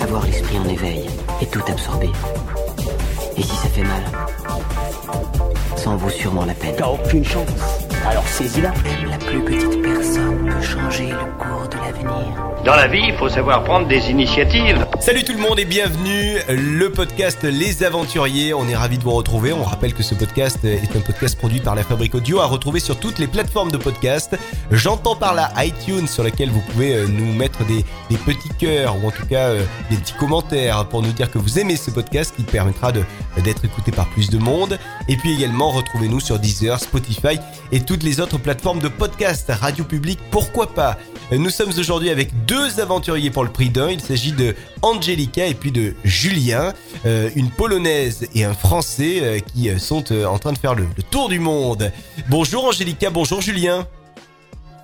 avoir l'esprit en éveil et tout absorber. Et si ça fait mal, ça en vaut sûrement la peine. T'as aucune chance. Alors saisis-la. Même la plus petite personne peut changer le cours de l'avenir. Dans la vie, il faut savoir prendre des initiatives. Salut tout le monde et bienvenue, le podcast Les Aventuriers. On est ravis de vous retrouver. On rappelle que ce podcast est un podcast produit par la Fabrique Audio à retrouver sur toutes les plateformes de podcast. J'entends par là iTunes sur lequel vous pouvez euh, nous mettre des, des petits cœurs ou en tout cas euh, des petits commentaires pour nous dire que vous aimez ce podcast qui permettra d'être écouté par plus de monde. Et puis également retrouvez-nous sur Deezer, Spotify et toutes les autres plateformes de podcast, radio public, pourquoi pas? Nous sommes aujourd'hui avec deux aventuriers pour le prix d'un. Il s'agit de Angelica et puis de Julien, euh, une polonaise et un français euh, qui euh, sont euh, en train de faire le, le tour du monde. Bonjour Angelica, bonjour Julien.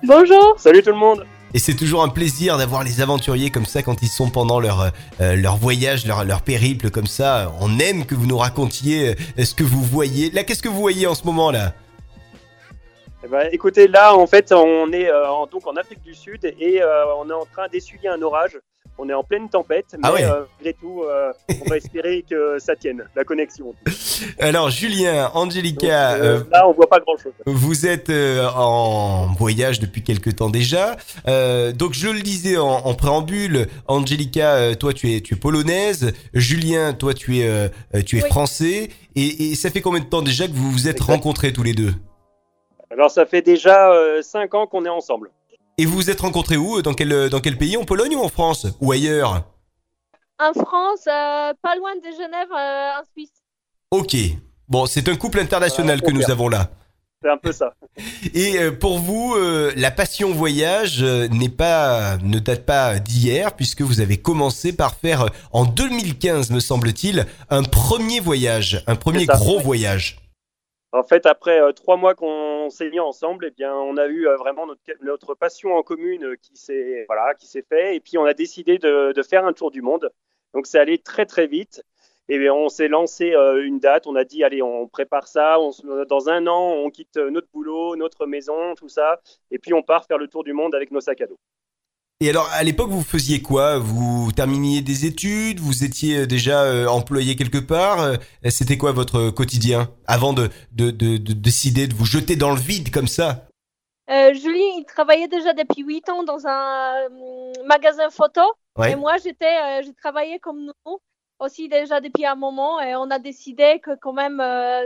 Bonjour. Salut tout le monde Et c'est toujours un plaisir d'avoir les aventuriers comme ça quand ils sont pendant leur, euh, leur voyage, leur, leur périple comme ça. On aime que vous nous racontiez ce que vous voyez. Là, qu'est-ce que vous voyez en ce moment là? Eh ben, Écoutez, là en fait on est euh, en, donc en Afrique du Sud et euh, on est en train d'essuyer un orage. On est en pleine tempête, mais Ah ouais. euh, malgré tout, euh, on va espérer que ça tienne, la connexion. Alors Julien, Angelica, Donc, euh, euh, là on voit pas grand chose. Vous êtes euh, en voyage depuis quelque temps déjà. Euh, donc je le disais en, en préambule, Angelica, toi tu es tu es polonaise, Julien, toi tu es tu es Oui. français. Et, et ça fait combien de temps déjà que vous vous êtes Exact. rencontrés tous les deux? Alors ça fait déjà 5 ans qu'on est ensemble. Et vous vous êtes rencontrés où Dans quel dans quel pays En Pologne ou en France Ou ailleurs? En France, euh, pas loin de Genève, euh, en Suisse. Ok. Bon, c'est un couple international Euh, que nous avons là. C'est un peu ça. Et euh, pour vous, euh, la passion voyage euh, n'est pas, ne date pas d'hier, puisque vous avez commencé par faire euh, en 2015, me semble-t-il, un premier voyage, un premier gros voyage. En fait, après euh, trois mois qu'on s'est mis ensemble, eh bien, on a eu euh, vraiment notre, notre passion en commune euh, qui s'est voilà, fait, et puis on a décidé de, de faire un tour du monde. Donc, c'est allé très très vite. Et on s'est lancé une date. On a dit, allez, on prépare ça. On, dans un an, on quitte notre boulot, notre maison, tout ça, et puis on part faire le tour du monde avec nos sacs à dos. Et alors, à l'époque, vous faisiez quoi? Vous terminiez des études? Vous étiez euh, déjà euh, employé quelque part? Euh, C'était quoi votre quotidien? Avant de, de, de, de décider de vous jeter dans le vide comme ça? Euh, Julie, il travaillait déjà depuis 8 ans dans un magasin photo. Ouais. Et moi, j'étais, j'ai travaillé comme nous aussi déjà depuis un moment. Et on a décidé que quand même,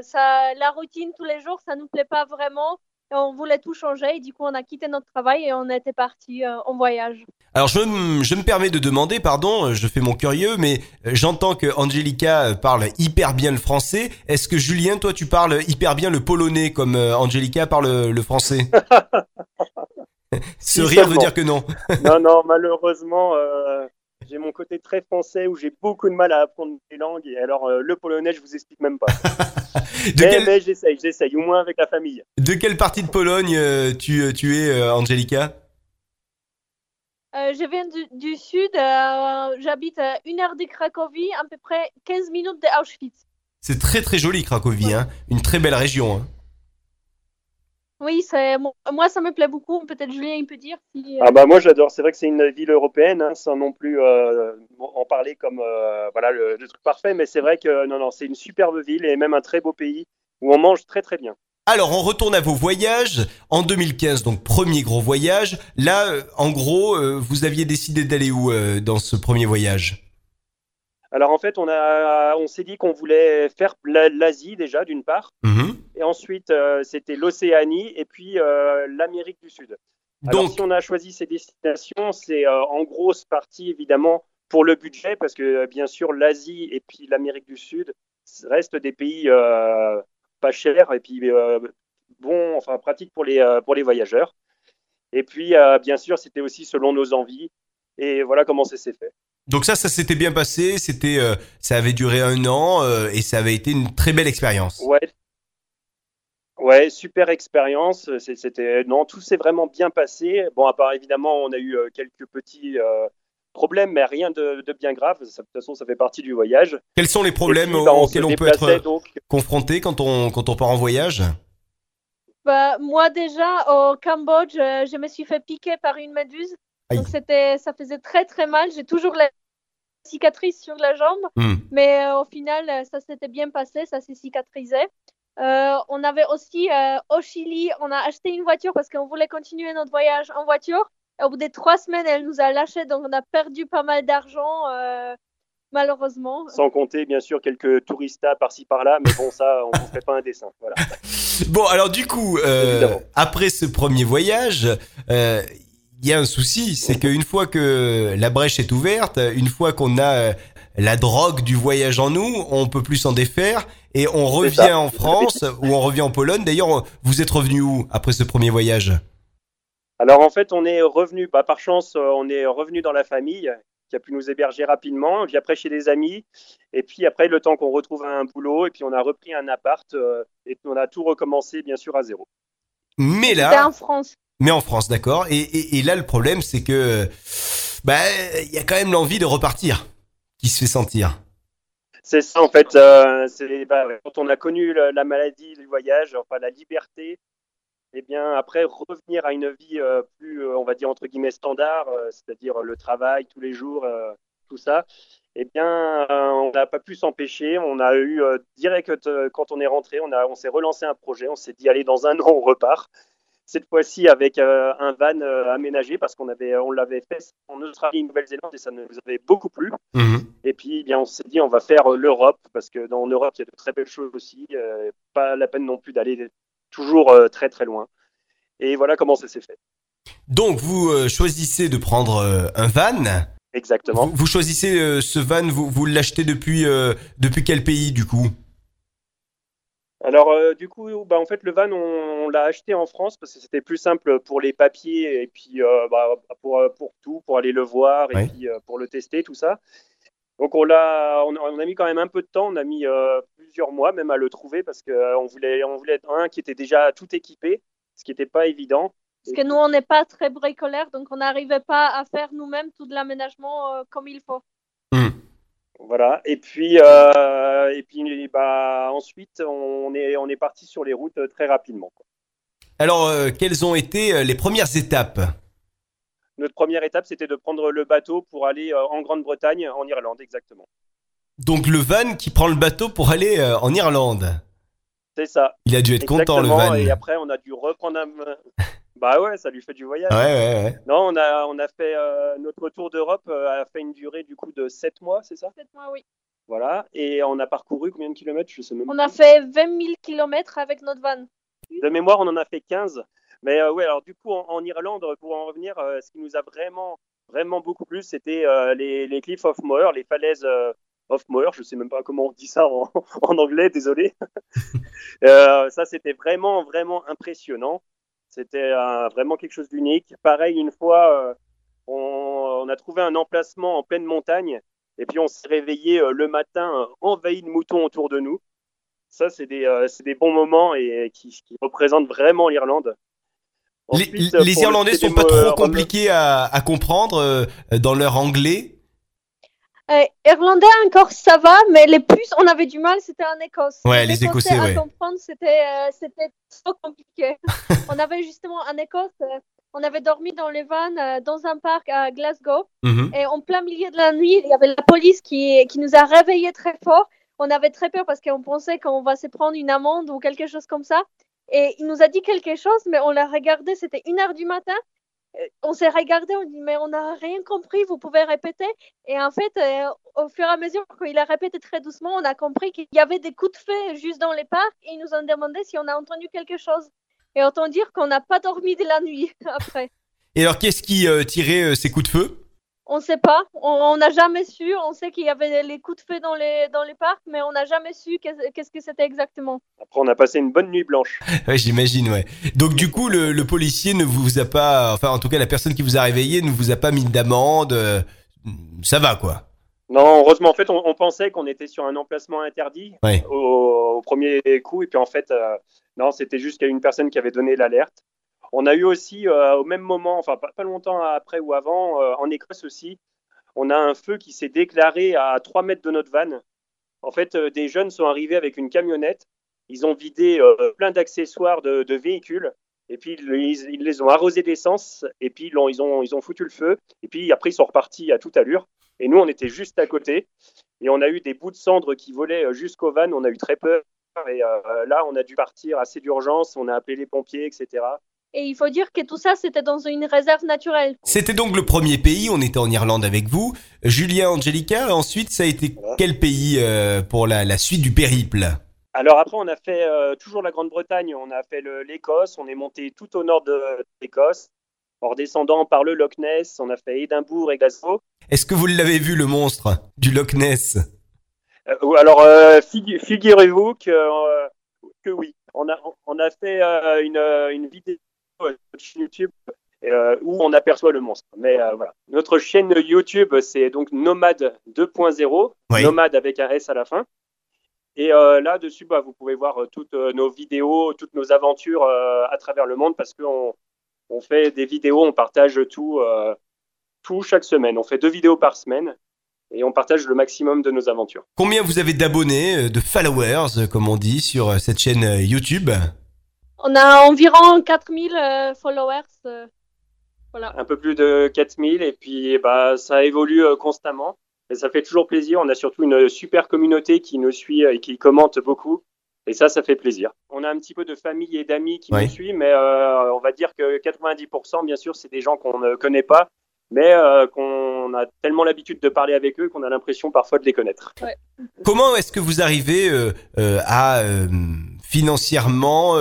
ça, la routine tous les jours, ça nous plaît pas vraiment. Et on voulait tout changer. Et du coup, on a quitté notre travail et on était parti euh, en voyage. Alors je, me- je me permets de demander, pardon, euh, je fais mon curieux, mais euh, j'entends que Angelica parle hyper bien le français. Est-ce que Julien, toi, tu parles hyper bien le polonais comme Angelica parle le français? Ce rire veut dire que non. non, non, malheureusement, euh, j'ai mon côté très français où j'ai beaucoup de mal à apprendre les langues. Et alors, euh, le polonais, je vous explique même pas. De, mais mais j'essaye, j'essaye, au moins avec la famille. de quelle partie de Pologne euh, tu, euh, tu es, euh, Angelica Euh, je viens du, du sud. euh, J'habite à une heure de Cracovie, à peu près 15 minutes de Auschwitz. C'est très très joli Cracovie, hein une très belle région. hein. Oui, c'est moi, ça me plaît beaucoup. Peut-être Julien, il peut dire si. euh, Ah bah moi j'adore, c'est vrai que c'est une ville européenne, hein, sans non plus euh, en parler comme euh, voilà le, le truc parfait, mais c'est vrai que non non c'est une superbe ville et même un très beau pays où on mange très très bien. Alors, on retourne à vos voyages. En 2015, donc premier gros voyage. Là, en gros, euh, vous aviez décidé d'aller où euh, dans ce premier voyage? Alors en fait on a on s'est dit qu'on voulait faire la- l'Asie déjà d'une part, Mhm. Et ensuite euh, c'était l'Océanie et puis euh, l'Amérique du Sud. Alors Donc, si on a choisi ces destinations, c'est euh, en grosse partie évidemment pour le budget parce que bien sûr l'Asie et puis l'Amérique du Sud restent des pays pas chers et puis bons, enfin pratiques pour les euh, pour les voyageurs. Et puis euh, bien sûr c'était aussi selon nos envies et voilà comment ça s'est fait. donc ça, ça s'était bien passé. C'était, euh, ça avait duré un an et ça avait été une très belle expérience. Ouais. Ouais, super expérience. C'était non, tout s'est vraiment bien passé. Bon, à part évidemment, on a eu euh, quelques petits euh, problèmes, mais rien de, de bien grave. Ça- De toute façon, ça fait partie du voyage. Quels sont les problèmes puis, bah, on auxquels on peut être donc. confronté quand on quand on part en voyage? Bah, moi déjà au Cambodge, euh, je me suis fait piquer par une méduse. Aïe. Donc c'était, ça faisait très très mal. J'ai toujours les cicatrice sur la jambe. Hmm. Mais euh, au final, ça s'était bien passé, ça s'est cicatrisé. Euh, on avait aussi euh, au Chili, on a acheté une voiture parce qu'on voulait continuer notre voyage en voiture. Et au bout des trois semaines, elle nous a lâché, donc on a perdu pas mal d'argent, euh, malheureusement. Sans compter, bien sûr, quelques touristas par-ci par-là, mais bon, ça, on ne fait pas un dessin. Voilà. Bon, alors du coup, euh, après ce premier voyage, euh, il y a un souci, c'est qu'une fois que la brèche est ouverte, une fois qu'on a la drogue du voyage en nous, on peut plus s'en défaire et on revient en France ou on revient en Pologne. D'ailleurs, vous êtes revenu où après ce premier voyage? Alors, en fait, on est revenu, bah, par chance, euh, on est revenu dans la famille qui a pu nous héberger rapidement, puis après chez des amis, et puis après, le temps qu'on retrouve un boulot, et puis on a repris un appart, euh, et on a tout recommencé, bien sûr, à zéro. Mais là, en France. mais en France, d'accord. Et, et, et là, le problème, c'est que bah, il y a quand même l'envie de repartir qui se fait sentir. C'est ça, en fait. euh, bah, quand on a connu la, la maladie, le voyage, enfin la liberté, et bien après revenir à une vie euh, plus, euh, on va dire entre guillemets standard, c'est-à-dire le travail tous les jours, tout ça. Eh bien, on n'a pas pu s'empêcher. On a eu direct quand on est rentré, on a, on s'est relancé un projet. On s'est dit allez dans un an on repart. Cette fois-ci avec euh, un van euh, aménagé parce qu'on avait, on l'avait fait en Australie, Nouvelle-Zélande et ça nous avait beaucoup plu. Mhm. Et puis, eh bien, on s'est dit, on va faire euh, l'Europe, parce que dans l'Europe, il y a de très belles choses aussi. euh, pas la peine non plus d'aller toujours très, très loin. Et voilà comment ça s'est fait. Donc, vous choisissez de prendre un van. Exactement. Vous, vous choisissez ce van, vous, vous l'achetez depuis, depuis quel pays du coup? Alors, euh, du coup, bah, en fait, le van, on, on l'a acheté en France parce que c'était plus simple pour les papiers et puis euh, bah, pour, euh, pour tout, pour aller le voir et puis euh, pour le tester, tout ça. Donc, on, l'a, on, a- on a mis quand même un peu de temps. On a mis euh, plusieurs mois même à le trouver parce qu'on voulait, on voulait un qui était déjà tout équipé, ce qui n'était pas évident. Parce que nous, on n'est pas très bricolaires, donc on n'arrivait pas à faire nous-mêmes tout l'aménagement euh, comme il faut. Voilà. Et puis, euh, et puis bah, ensuite, on est, on est parti sur les routes euh, très rapidement. quoi. Alors, euh, quelles ont été les premières étapes? Notre première étape, c'était de prendre le bateau pour aller euh, en Grande-Bretagne, en Irlande, exactement. Donc, le van qui prend le bateau pour aller en Irlande? C'est ça. Il a dû être content, le van. Et après, on a dû reprendre un. Bah ouais, ça lui fait du voyage. Ouais, ouais, ouais. Non, on a, on a fait euh, notre tour d'Europe euh, a fait une durée du coup de 7 mois, c'est ça? Faites-moi, oui. Voilà. Et on a parcouru combien de kilomètres? Je sais même On a fait 20 000 km avec notre van. De mémoire, on en a fait 15. Mais euh, ouais, alors du coup, en, en Irlande, pour en revenir, euh, ce qui nous a vraiment, vraiment beaucoup plu, c'était euh, les, les Cliffs of Moher, les falaises euh, of Moher. Je sais même pas comment on dit ça en, en anglais, désolé. Euh, ça, c'était vraiment, vraiment impressionnant. C'était vraiment quelque chose d'unique. Pareil, une fois, euh, on, on a trouvé un emplacement en pleine montagne. Et puis on s'est réveillé euh, le matin envahi de moutons autour de nous. Ça, c'est des, euh, des bons moments et qui, qui représentent vraiment l'Irlande. Les, Ensuite, les pour le Irlandais sont pas trop compliqués à, à comprendre euh, dans leur anglais. Euh, Irlandais encore ça va, mais les plus on avait du mal, c'était en Écosse. Ouais, les Écossais, à ouais. comprendre, c'était euh, c'était trop compliqué. on avait justement en Écosse, euh, on avait dormi dans les vannes euh, dans un parc à Glasgow Mhm. et en plein milieu de la nuit, il y avait la police qui qui nous a réveillés très fort. On avait très peur parce qu'on pensait qu'on va se prendre une amende ou quelque chose comme ça. Et il nous a dit quelque chose, mais on l'a regardé, c'était une heure du matin. Euh, On s'est regardé, on dit mais on n'a rien compris, vous pouvez répéter. Et en fait, euh, au fur et à mesure qu'il a répété très doucement, on a compris qu'il y avait des coups de feu juste dans les parcs et ils nous ont demandé si on a entendu quelque chose. Et autant dire qu'on n'a pas dormi de la nuit après. Et alors, qu'est-ce qui euh, tirait ces coups de feu? On ne sait pas, on n'a jamais su. On sait qu'il y avait les coups de feu dans les, dans les parcs, mais on n'a jamais su qu'est- qu'est-ce que c'était exactement. Après, on a passé une bonne nuit blanche. Ouais, j'imagine, ouais. Donc, du coup, le, le policier ne vous a pas, enfin, en tout cas, la personne qui vous a réveillé ne vous a pas mis d'amende. euh, ça va, quoi. Non, heureusement, en fait, on, on pensait qu'on était sur un emplacement interdit Ouais. au, au premier coup. Et puis, en fait, euh, non, c'était juste qu'il y a une personne qui avait donné l'alerte. On a eu aussi, euh, au même moment, enfin, pas, longtemps après ou avant, euh, en Écosse aussi, on a un feu qui s'est déclaré à 3 mètres de notre van. En fait, euh, des jeunes sont arrivés avec une camionnette. Ils ont vidé plein d'accessoires de, véhicules. Et puis, ils, les ont arrosés d'essence. Et puis, ils ont, ils, ont, foutu le feu. Et puis, après, ils sont repartis à toute allure. Et nous, on était juste à côté. Et on a eu des bouts de cendres qui volaient euh, jusqu'au van. On a eu très peur. Et là, on a dû partir assez d'urgence. On a appelé les pompiers, etc. Et il faut dire que tout ça, c'était dans une réserve naturelle. C'était donc le premier pays, on était en Irlande avec vous. Julien, Angelica, ensuite ça a été quel pays euh, pour la, la suite du périple? Alors après, on a fait euh, toujours la Grande-Bretagne. On a fait l'Écosse. On est monté tout au nord de l'Écosse. En redescendant par le Loch Ness, on a fait Édimbourg et Glasgow. Est-ce que vous l'avez vu le monstre du Loch Ness? Euh, alors, euh, figu- figurez-vous que, euh, que oui. On a, on a fait euh, une, une vidéo YouTube euh, où on aperçoit le monstre. Mais euh, voilà. Notre chaîne YouTube, c'est donc Nomade 2.0, Oui. Nomade avec un S à la fin. Et euh, là-dessus, bah, vous pouvez voir toutes nos vidéos, toutes nos aventures à travers le monde parce qu'on on fait des vidéos, on partage tout, tout chaque semaine. On fait deux vidéos par semaine et on partage le maximum de nos aventures. Combien vous avez d'abonnés, de followers, comme on dit, sur cette chaîne YouTube? On a environ 4000 euh, followers. euh, voilà. un peu plus de 4000 et puis bah, ça évolue euh, constamment et ça fait toujours plaisir. On a surtout une super communauté qui nous suit et qui commente beaucoup et ça, ça fait plaisir. On a un petit peu de famille et d'amis qui Ouais. nous suivent, mais euh, on va dire que 90%, bien sûr, c'est des gens qu'on ne connaît pas, mais euh, qu'on a tellement l'habitude de parler avec eux qu'on a l'impression parfois de les connaître. Comment est-ce que vous arrivez euh, euh, à euh, financièrement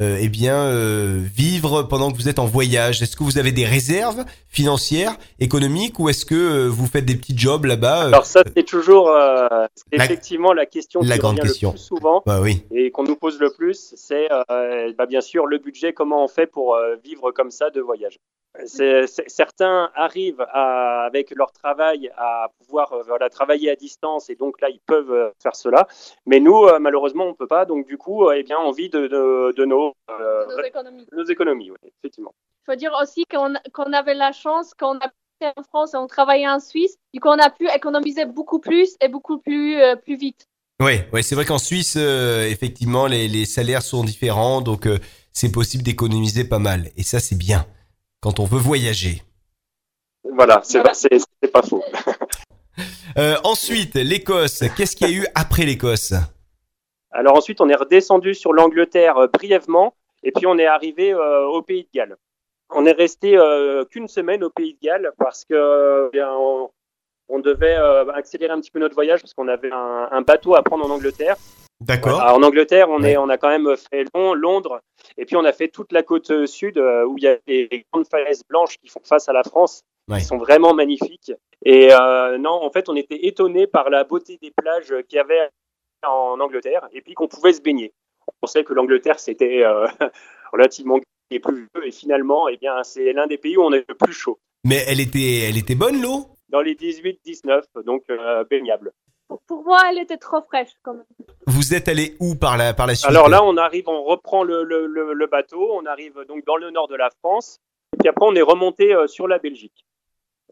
euh, eh bien euh, vivre pendant que vous êtes en voyage Est-ce que vous avez des réserves financières, économiques, ou est-ce que euh, vous faites des petits jobs là-bas euh Alors ça, c'est toujours La- effectivement la question la qui grande revient question. le plus souvent. Bah oui. et qu'on nous pose le plus, c'est bah, bien sûr le budget, comment on fait pour vivre comme ça de voyage. Certains arrivent à, avec leur travail à pouvoir voilà, travailler à distance et donc là ils peuvent faire cela, mais nous malheureusement on peut pas, donc du coup eh bien on vit de, de, de nos, euh, Nos économies. de nos économies, oui, effectivement. Il faut dire aussi qu'on qu'on avait la chance, qu'on habitait en France et on travaillait en Suisse, du coup on a pu économiser beaucoup plus et beaucoup plus, euh, plus vite. Ouais, ouais, c'est vrai qu'en Suisse, euh, effectivement, les, les salaires sont différents, donc euh, c'est possible d'économiser pas mal. Et ça, c'est bien quand on veut voyager. Voilà, c'est Voilà. c'est- c'est pas faux. Euh, ensuite, l'Écosse. Qu'est-ce qu'il y a eu après l'Écosse? Alors ensuite, on est redescendu sur l'Angleterre euh, brièvement, et puis on est arrivé euh, au Pays de Galles. On est resté euh, qu'une semaine au Pays de Galles parce que bien, on, on devait accélérer un petit peu notre voyage parce qu'on avait un, un bateau à prendre en Angleterre. D'accord. En Angleterre, on, Ouais. est, on a quand même fait Lon- Londres, et puis on a fait toute la côte sud euh, où il y a des des grandes falaises blanches qui font face à la France, Ouais. qui sont vraiment magnifiques. Et euh, non, en fait, on était étonnés par la beauté des plages qu'il y avait en Angleterre, et puis qu'on pouvait se baigner. On pensait que l'Angleterre c'était euh, relativement et plus vieux, et finalement, eh bien, c'est l'un des pays où on est le plus chaud. Mais elle était, elle était bonne l'eau? Dans les 18-19, donc euh, baignable. Pour, pour moi, elle était trop fraîche quand même. Vous êtes allé où par la, par la suite? Alors là, on arrive, on reprend le, le, le, le bateau, on arrive donc dans le nord de la France, et puis après on est remonté euh, sur la Belgique.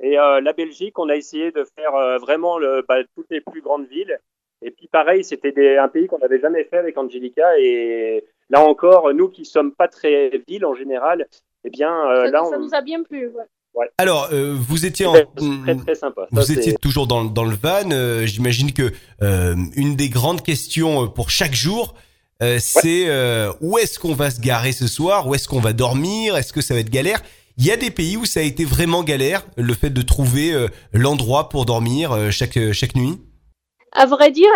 Et euh, la Belgique, on a essayé de faire euh, vraiment le, bah, toutes les plus grandes villes. Et puis pareil, c'était des- un pays qu'on n'avait jamais fait avec Angelica. Et là encore, nous qui sommes pas très villes en général, eh bien euh, ça, là, ça on, nous a bien plu. ouais. Alors, euh, vous étiez en, très très sympa. Vous étiez toujours dans, dans le van. euh, J'imagine que euh, une des grandes questions pour chaque jour, euh, c'est euh, où est-ce qu'on va se garer ce soir? Où est-ce qu'on va dormir? Est-ce que ça va être galère? Il y a des pays où ça a été vraiment galère, le fait de trouver euh, l'endroit pour dormir euh, chaque chaque nuit? À vrai dire,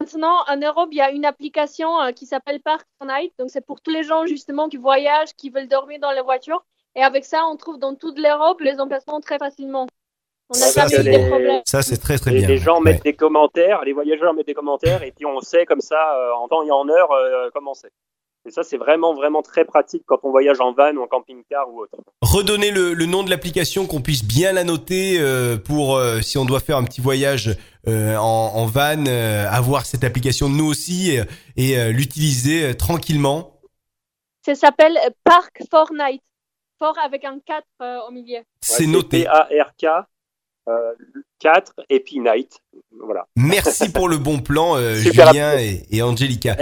maintenant en Europe, il y a une application euh, qui s'appelle Park Night. Donc c'est pour tous les gens justement qui voyagent, qui veulent dormir dans les voitures. Et avec ça, on trouve dans toute l'Europe les emplacements très facilement. On n'a Ça, jamais eu c'est- de problème. Ça, c'est très très Et bien. les gens ouais. mettent des commentaires, les voyageurs mettent des commentaires, et puis on sait comme ça, euh, en temps et en heure, euh, comment c'est. Et ça, c'est vraiment, vraiment très pratique quand on voyage en van ou en camping-car ou autre. Redonnez le, le nom de l'application, qu'on puisse bien la noter euh, pour euh, si on doit faire un petit voyage euh, en, en van, euh, avoir cette application nous aussi et, et, euh, l'utiliser euh, tranquillement. Ça s'appelle Park Fortnite. Fort avec un 4 euh, au milieu. C'est Ouais, noté. P-A-R-K, 4, et puis Night. Voilà. Merci pour le bon plan, euh, Julien et, et Angelica.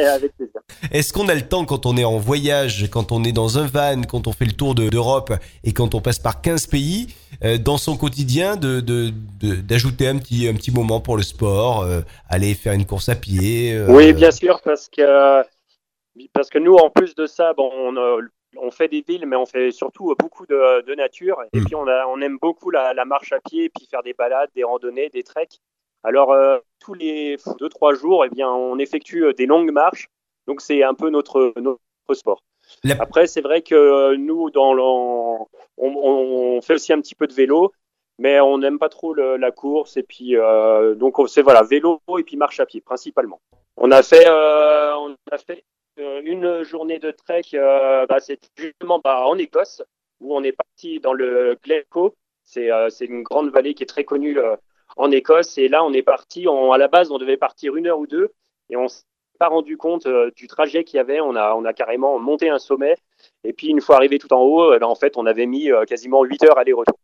Est-ce qu'on a le temps quand on est en voyage, quand on est dans un van, quand on fait le tour de- d'Europe et quand on passe par 15 pays, euh, dans son quotidien, de de- de- d'ajouter un petit un petit moment pour le sport, euh, aller faire une course à pied euh, Oui, bien sûr, parce que, parce que nous, en plus de ça, bon, on, euh, on fait des villes, mais on fait surtout beaucoup de, de nature. Et Mm. puis, on, a, on aime beaucoup la, la marche à pied, et puis faire des balades, des randonnées, des treks. Alors, euh, tous les 2-3 jours, eh bien, on effectue euh, des longues marches. Donc, c'est un peu notre, notre sport. La- Après, c'est vrai que euh, nous, dans on, on fait aussi un petit peu de vélo, mais on n'aime pas trop le- la course. Et puis, euh, donc, on- c'est voilà, vélo et puis marche à pied, principalement. On a fait, euh, on a fait une journée de trek, euh, bah, c'est justement bah, en Écosse, où on est parti dans le Glencoe. C'est euh, une grande vallée qui est très connue euh, en Écosse. Et là, on est parti, à la base, on devait partir une heure ou deux, et on s'est pas rendu compte euh, du trajet qu'il y avait. On a, carrément monté un sommet, et puis une fois arrivé tout en haut, ben, en fait, on avait mis euh, quasiment 8 heures aller-retour.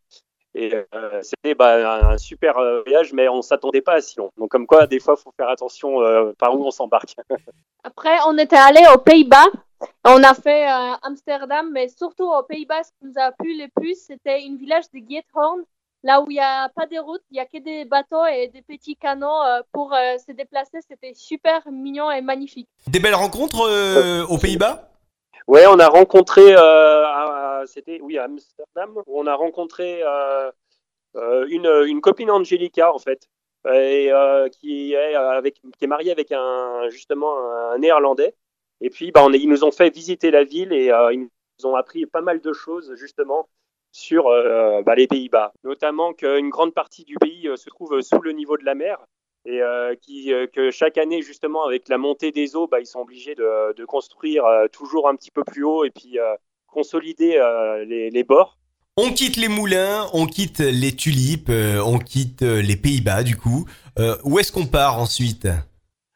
Et euh, c'était bah, un super euh, voyage, mais on s'attendait pas à si long. Donc comme quoi, des fois, faut faire attention euh, par où on s'embarque. Après, on était allé aux Pays-Bas. On a fait euh, Amsterdam, mais surtout aux Pays-Bas, ce qui nous a plu le plus, c'était une village de Giethorn, là où il n'y a pas de route, il n'y a que des bateaux et des petits canots euh, pour euh, se déplacer. C'était super mignon et magnifique. Des belles rencontres euh, aux Pays-Bas? Ouais, on a rencontré, euh, c'était oui à Amsterdam, où on a rencontré euh, euh, une, une copine Angelica en fait, et qui est avec, qui est mariée avec un justement un Néerlandais. Et puis, bah, on est- ils nous ont fait visiter la ville et ils nous ont appris pas mal de choses justement sur bah, les Pays-Bas, notamment qu'une grande partie du pays se trouve sous le niveau de la mer et euh, qui, euh, que chaque année, justement, avec la montée des eaux, bah, ils sont obligés de, de construire euh, toujours un petit peu plus haut et puis consolider les, les bords. On quitte les moulins, on quitte les tulipes, on quitte les Pays-Bas du coup. Euh, où est-ce qu'on part ensuite?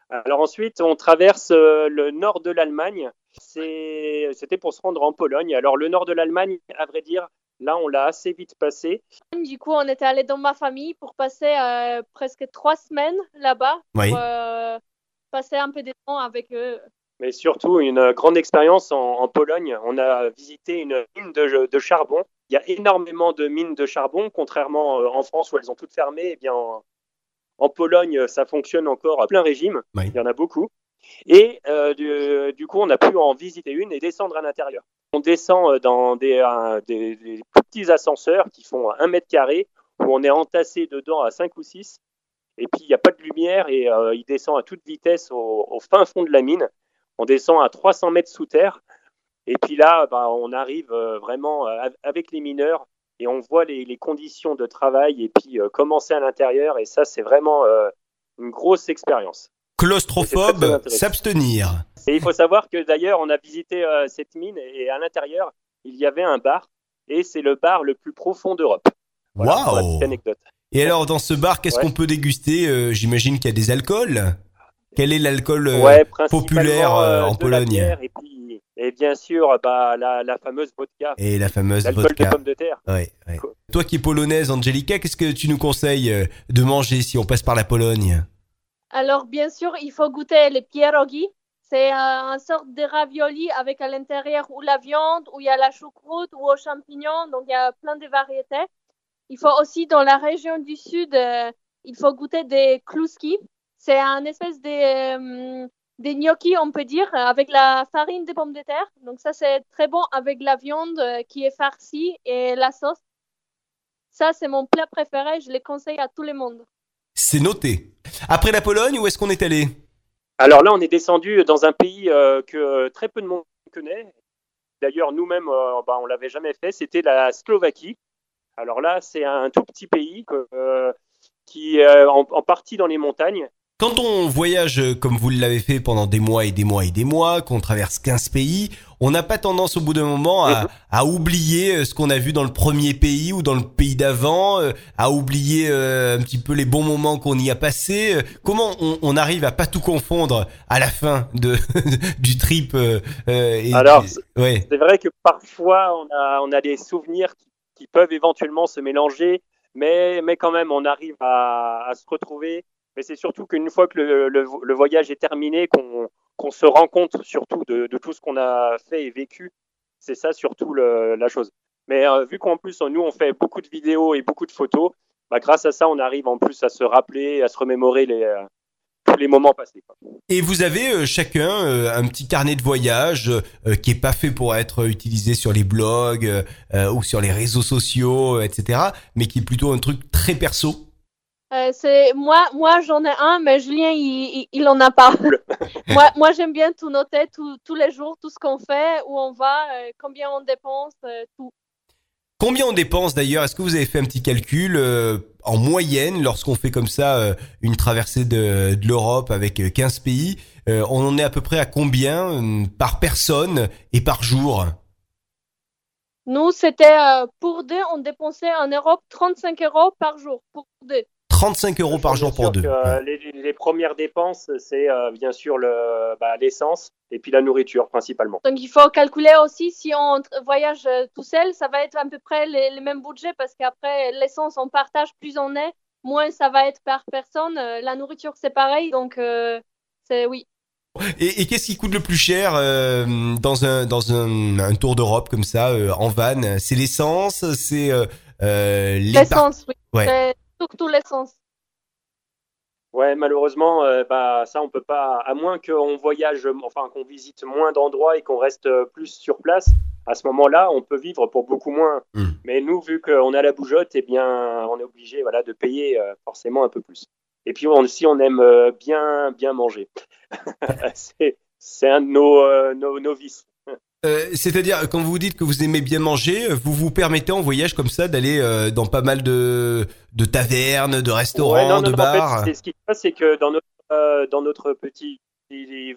Alors ensuite, on traverse le nord de l'Allemagne. C'était pour se rendre en Pologne. Alors le nord de l'Allemagne, à vrai dire, là, on l'a assez vite passé. Du coup, on était allé dans ma famille pour passer euh, presque trois semaines là-bas, Oui. pour euh, passer un peu de temps avec eux. mais surtout une grande expérience en, en Pologne. On a visité une mine de, de charbon. Il y a énormément de mines de charbon, contrairement euh, en France où elles ont toutes fermé. Eh bien, en, en Pologne, ça fonctionne encore à plein régime. Oui. Il y en a beaucoup. Et euh, du, du coup, on a pu en visiter une et descendre à l'intérieur. On descend euh, dans des, plus petits ascenseurs qui font un mètre carré, où on est entassé dedans à 5 ou 6. Et puis, il n'y a pas de lumière et euh, il descend à toute vitesse au, fin fond de la mine. On descend à 300 mètres sous terre. Et puis là, bah, on arrive euh, vraiment euh, avec les mineurs et on voit les, conditions de travail et puis euh, commencer à l'intérieur. Et ça, c'est vraiment euh, une grosse expérience. Claustrophobe, s'abstenir. Et il faut savoir que d'ailleurs, on a visité euh, cette mine et à l'intérieur, il y avait un bar et c'est le bar le plus profond d'Europe. Voilà, pour la Waouh petite anecdote. Et alors dans ce bar, qu'est-ce Ouais. qu'on peut déguster Euh, J'imagine qu'il y a des alcools. Quel est l'alcool euh, ouais, populaire, en de Pologne. Et, puis, et bien sûr, bah, la, la fameuse vodka, et la fameuse l'alcool de vodka pomme de terre. Ouais. Toi qui es polonaise, Angelica, qu'est-ce que tu nous conseilles de manger si on passe par la Pologne? Alors, bien sûr, il faut goûter les pierogi. C'est une sorte de ravioli avec à l'intérieur ou la viande, ou il y a la choucroute, ou aux champignons. Donc, il y a plein de variétés. Il faut aussi, dans la région du sud, euh, il faut goûter des kluski. C'est un espèce de, euh, des gnocchis, on peut dire, avec la farine de pommes de terre. Donc, ça, c'est très bon avec la viande euh, qui est farcie et la sauce. Ça, c'est mon plat préféré. Je le conseille à tout le monde. C'est noté. Après la Pologne, où est-ce qu'on est allé? Alors là, on est descendu dans un pays euh, que très peu de monde connaît. D'ailleurs, nous-mêmes, euh, bah, on l'avait jamais fait. C'était la Slovaquie. Alors là, c'est un tout petit pays euh, qui est en partie dans les montagnes. Quand on voyage euh, comme vous l'avez fait pendant des mois et des mois et des mois, qu'on traverse 15 pays, on n'a pas tendance au bout d'un moment à, Mhm. à oublier euh, ce qu'on a vu dans le premier pays ou dans le pays d'avant, euh, à oublier un petit peu les bons moments qu'on y a passés. Comment on, on arrive à pas tout confondre à la fin de du trip euh, et- Alors, ouais. C'est vrai que parfois, on a, on a des souvenirs qui, qui peuvent éventuellement se mélanger, mais, mais quand même, on arrive à, à se retrouver. Mais c'est surtout qu'une fois que le, voyage est terminé, qu'on se rend compte surtout de, tout ce qu'on a fait et vécu. C'est ça surtout la chose. Mais euh, vu qu'en plus, nous, on fait beaucoup de vidéos et beaucoup de photos, bah, grâce à ça, on arrive en plus à se rappeler, à se remémorer les, euh, tous les moments passés. Et vous avez euh, chacun un petit carnet de voyage qui est pas fait pour être utilisé sur les blogs ou sur les réseaux sociaux, etc., mais qui est plutôt un truc très perso? Euh, c'est moi, moi j'en ai un, mais Julien il, il, il en a pas. moi, moi j'aime bien tout noter tout- tous les jours, tout ce qu'on fait, où on va, euh, combien on dépense, euh, tout. Combien on dépense d'ailleurs? Est-ce que vous avez fait un petit calcul en moyenne lorsqu'on fait comme ça une traversée de, de l'Europe avec euh, 15 pays On en est à peu près à combien par personne et par jour? Nous c'était pour deux, on dépensait en Europe 35 euros par jour pour deux. 35 euros par jour pour deux. euh, Ouais. les, premières dépenses, c'est euh, bien sûr le, bah, l'essence et puis la nourriture principalement. Donc il faut calculer aussi si on voyage euh, tout seul, ça va être à peu près les, les mêmes budgets parce qu'après l'essence on partage, plus on est, moins ça va être par personne. La nourriture c'est pareil, donc euh, c'est oui. Et, et qu'est-ce qui coûte le plus cher euh, dans un dans un, un tour d'Europe comme ça euh, en van? C'est l'essence, c'est euh, euh, L'essence, oui. Ouais. C'est surtout l'essence. Ouais, malheureusement, euh, bah, ça, on peut pas, à moins qu'on voyage, enfin, qu'on visite moins d'endroits et qu'on reste euh, plus sur place. À ce moment-là, on peut vivre pour beaucoup moins. Mm. Mais nous, vu qu'on a la bougeotte, eh bien, on est obligé, voilà, de payer euh, forcément un peu plus. Et puis on- aussi, on aime euh, bien, bien manger. c'est, c'est un de nos, euh, nos, nos vices. Euh, C'est-à-dire quand vous dites que vous aimez bien manger, vous vous permettez en voyage comme ça d'aller euh, dans pas mal de de tavernes, de restaurants, Ouais, non, non, de non, bars. En fait, c'est- ce qui se passe, c'est que dans notre, euh, dans notre petit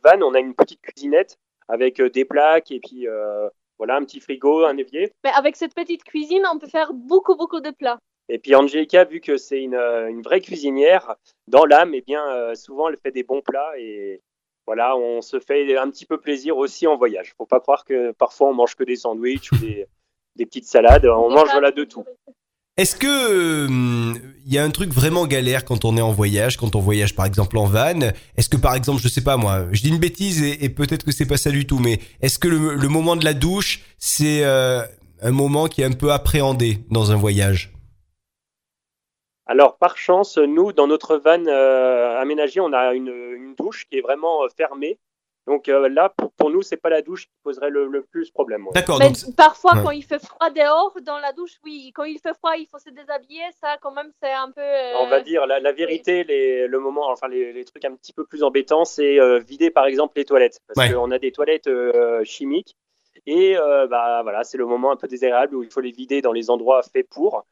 van, on a une petite cuisinette avec euh, des plaques et puis euh, voilà, un petit frigo, un évier. Mais avec cette petite cuisine, on peut faire beaucoup, beaucoup de plats. Et puis Angelica, vu que c'est une, une vraie cuisinière, dans l'âme, eh bien, euh, souvent elle fait des bons plats et voilà, on se fait un petit peu plaisir aussi en voyage. Faut pas croire que parfois on mange que des sandwichs ou des, des petites salades. On mange voilà de tout. Est-ce que euh, il y a un truc vraiment galère quand on est en voyage, quand on voyage par exemple en van? Est-ce que par exemple, je sais pas moi, je dis une bêtise et, et peut-être que c'est pas ça du tout, mais est-ce que le, le moment de la douche, c'est euh, un moment qui est un peu appréhendé dans un voyage? Alors, par chance, nous, dans notre van euh, aménagé, on a une, une douche qui est vraiment euh, fermée. Donc euh, là, pour, pour nous, c'est pas la douche qui poserait le, le plus problème. ouais. D'accord, Mais donc c'est- parfois, ouais. quand il fait froid dehors, dans la douche, oui. Quand il fait froid, il faut se déshabiller. Ça, quand même, c'est un peu. euh, On va dire la, la vérité, les, le moment, enfin les, les trucs un petit peu plus embêtants, c'est euh, vider par exemple les toilettes, parce Ouais. qu'on a des toilettes euh, chimiques et euh, bah voilà, c'est le moment un peu désagréable où il faut les vider dans les endroits faits pour.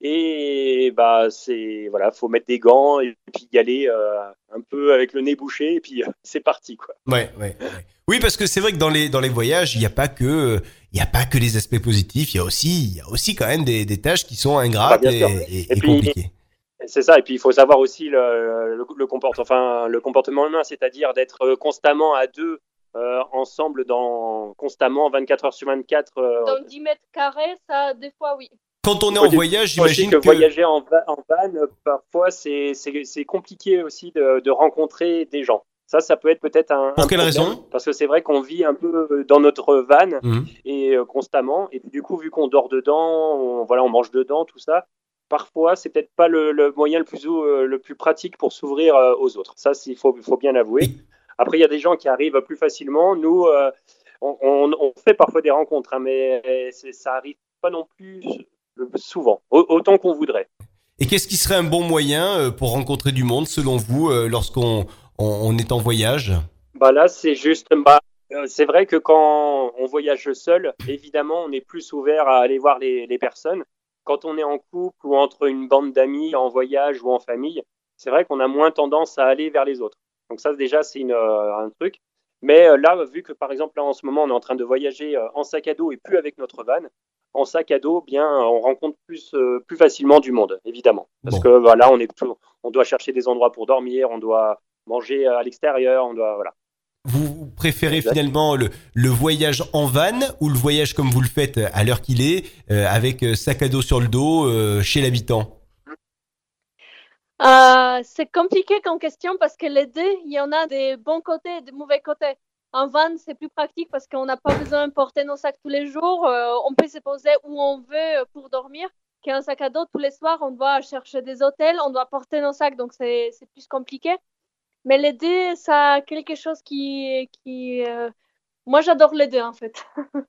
Et bah c'est voilà, faut mettre des gants et puis y aller euh, un peu avec le nez bouché et puis euh, c'est parti quoi. Ouais, ouais, ouais. Oui, parce que c'est vrai que dans les dans les voyages, il n'y a pas que il y a pas que les aspects positifs. Il y a aussi il y a aussi quand même des, des tâches qui sont ingrates Bah, et, bien sûr. et- Et et puis- compliquées. C'est ça, et puis il faut savoir aussi le, le, le comport- enfin, le comportement humain, c'est-à-dire d'être constamment à deux euh, ensemble, dans, constamment 24 heures sur 24. euh, Dans 10 mètres carrés, ça, des fois, oui. Quand on est en voyage, j'imagine que, que voyager en, va- en van, euh, parfois, c'est c'est- c'est compliqué aussi de, de rencontrer des gens. Ça, ça peut être peut-être un. Pour un quelle problème, raison? Parce que c'est vrai qu'on vit un peu dans notre van Mhm. et euh, constamment, et puis du coup, vu qu'on dort dedans, on, voilà, on mange dedans, tout ça. Parfois, c'est peut-être pas le, le moyen le plus, euh, le plus pratique pour s'ouvrir euh, aux autres. Ça, il faut, faut bien l'avouer. Après, il y a des gens qui arrivent plus facilement. Nous, euh, on, on- on fait parfois des rencontres, hein, mais ça arrive pas non plus souvent, au- autant qu'on voudrait. Et qu'est-ce qui serait un bon moyen euh, pour rencontrer du monde selon vous euh, lorsqu'on on, on est en voyage? Bah là, c'est juste. Bah, c'est vrai que quand on voyage seul, évidemment, on est plus ouvert à aller voir les, les personnes. Quand on est en couple ou entre une bande d'amis, en voyage ou en famille, c'est vrai qu'on a moins tendance à aller vers les autres. Donc ça, déjà, c'est une, euh, un truc. Mais euh, là, vu que par exemple, là, en ce moment, on est en train de voyager euh, en sac à dos et plus avec notre van, en sac à dos, bien, on rencontre plus, euh, plus facilement du monde, évidemment. Parce Bon. que voilà, on est on doit chercher des endroits pour dormir, on doit manger à l'extérieur, on doit voilà. Vous préférez Exact. finalement le, le voyage en van ou le voyage comme vous le faites à l'heure qu'il est, euh, avec sac à dos sur le dos, euh, chez l'habitant? Euh, c'est compliqué comme question parce que les deux, il y en a des bons côtés et des mauvais côtés. En van, c'est plus pratique parce qu'on n'a pas besoin de porter nos sacs tous les jours. Euh, on peut se poser où on veut pour dormir. Qu'un sac à dos, tous les soirs, on doit chercher des hôtels, on doit porter nos sacs, donc c'est plus compliqué. Mais les deux, ça a quelque chose qui. qui euh, Moi, j'adore les deux, en fait.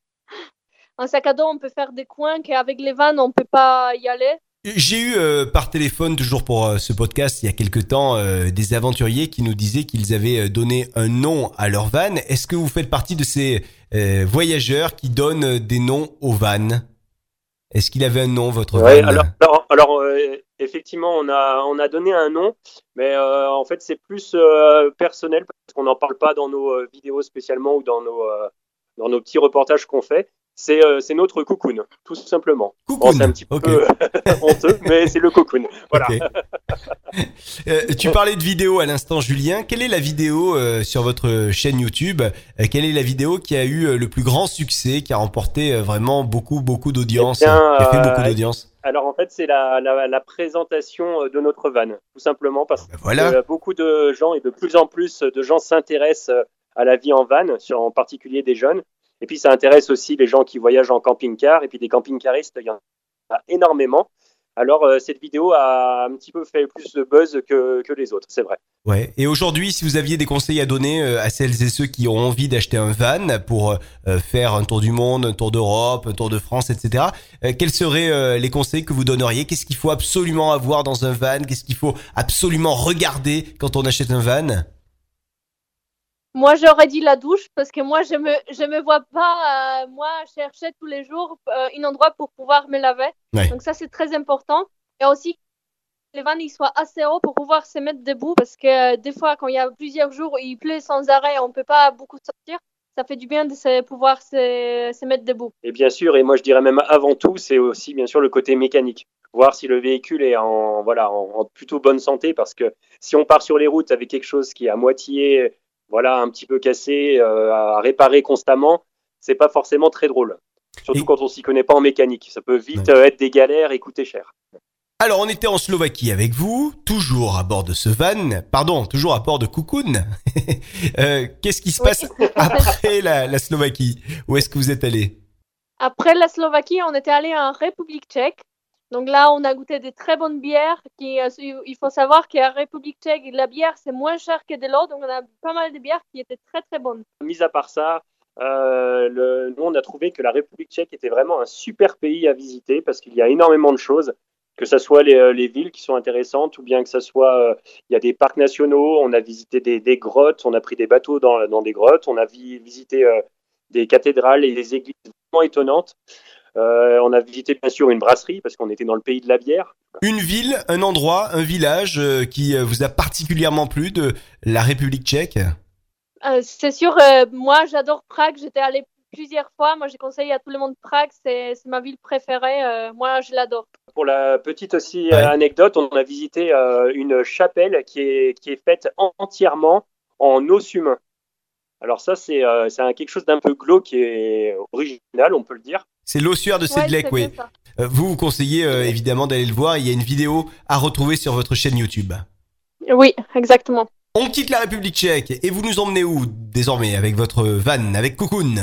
un sac à dos, on peut faire des coins qu'avec les vannes, on peut pas y aller. J'ai eu euh, par téléphone, toujours pour euh, ce podcast, il y a quelque temps, euh, des aventuriers qui nous disaient qu'ils avaient donné un nom à leur van. Est-ce que vous faites partie de ces voyageurs qui donnent des noms aux vannes? Est-ce qu'il avait un nom, votre van Alors, alors, alors effectivement, on a, on a donné un nom, mais en fait, c'est plus personnel parce qu'on n'en parle pas dans nos vidéos spécialement ou dans nos, dans nos petits reportages qu'on fait. Euh, c'est notre cocoon, tout simplement. Cocoon. c'est un petit peu honteux, mais c'est le cocoon. Voilà. Euh, tu parlais de vidéo à l'instant, Julien. Quelle est la vidéo euh, sur votre chaîne YouTube? Quelle est la vidéo qui a eu le plus grand succès, qui a remporté vraiment beaucoup, beaucoup d'audience, eh qui a fait beaucoup d'audience? alors en fait, c'est la, la, présentation de notre van, tout simplement parce ben que beaucoup de gens et de plus en plus de gens s'intéressent à la vie en van, en particulier des jeunes. Et puis ça intéresse aussi les gens qui voyagent en camping-car. Et puis des camping-caristes, il y en a énormément. Alors euh, cette vidéo a un petit peu fait plus de buzz que, les autres, c'est vrai. Ouais. Et aujourd'hui, si vous aviez des conseils à donner euh, à celles et ceux qui ont envie d'acheter un van pour euh, faire un tour du monde, un tour d'Europe, un tour de France, etc., quels seraient les conseils que vous donneriez? Qu'est-ce qu'il faut absolument avoir dans un van? Qu'est-ce qu'il faut absolument regarder quand on achète un van? Moi, j'aurais dit la douche parce que moi, je me, je me vois pas, euh, moi, chercher tous les jours euh, un endroit pour pouvoir me laver. Donc, ça, c'est très important. Et aussi, que les vannes ils soient assez hauts pour pouvoir se mettre debout parce que euh, des fois, quand il y a plusieurs jours, il pleut sans arrêt, on peut pas beaucoup sortir. Ça fait du bien de pouvoir se, se mettre debout. Et bien sûr, et moi, je dirais même avant tout, c'est aussi, bien sûr, le côté mécanique voir si le véhicule est en, voilà, en, plutôt bonne santé, parce que si on part sur les routes avec quelque chose qui est à moitié voilà, un petit peu cassé, euh, à réparer constamment, c'est pas forcément très drôle. Surtout quand on s'y connaît pas en mécanique. Ça peut vite euh, être des galères et coûter cher. Alors, on était en Slovaquie avec vous, toujours à bord de ce van, pardon, toujours à bord de Kukun. Euh, qu'est-ce qui se passe après la, Slovaquie? Où est-ce que vous êtes allé? Après la Slovaquie, on était allé en République tchèque. Donc là, on a goûté des très bonnes bières. Euh, il faut savoir qu'à République tchèque, la bière, c'est moins cher que de l'eau. Donc on a pas mal de bières qui étaient très très bonnes. Mis à part ça, euh, nous, on a trouvé que la République tchèque était vraiment un super pays à visiter parce qu'il y a énormément de choses. Que ce soit les, euh, les, villes qui sont intéressantes ou bien que ce soit, il y a des parcs nationaux, on a visité des, grottes, on a pris des bateaux dans des grottes, on a visité des cathédrales et des églises vraiment étonnantes. Euh, on a visité bien sûr une brasserie parce qu'on était dans le pays de la bière. Une ville, un endroit, un village euh, qui euh, vous a particulièrement plu de la République tchèque? C'est sûr, moi j'adore Prague, j'étais allée plusieurs fois. Moi j'ai conseillé à tout le monde Prague, c'est ma ville préférée. moi je l'adore. Pour la petite aussi anecdote, on a visité une chapelle qui est, qui est faite entièrement en os humain. Alors ça, c'est quelque chose d'un peu glauque est original, on peut le dire. C'est l'ossuaire de Sedlec, oui. Euh, vous, vous conseillez euh, évidemment d'aller le voir. Il y a une vidéo à retrouver sur votre chaîne YouTube. Oui, exactement. On quitte la République tchèque et vous nous emmenez où désormais avec votre van, avec Cocoon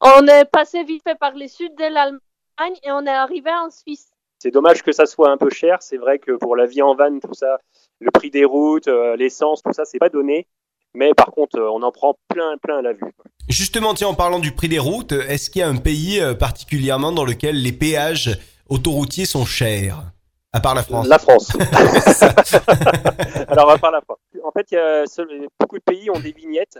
On est passé vite fait par le sud de l'Allemagne et on est arrivé en Suisse. C'est dommage que ça soit un peu cher. C'est vrai que pour la vie en van, tout ça, le prix des routes, euh, l'essence, tout ça, c'est pas donné. Mais par contre, on en prend plein, plein à la vue. Justement, tiens, en parlant du prix des routes, est-ce qu'il y a un pays euh, particulièrement dans lequel les péages autoroutiers sont chers? À part la France La France. Alors, à part la France. En fait, il y a, beaucoup de pays ont des vignettes.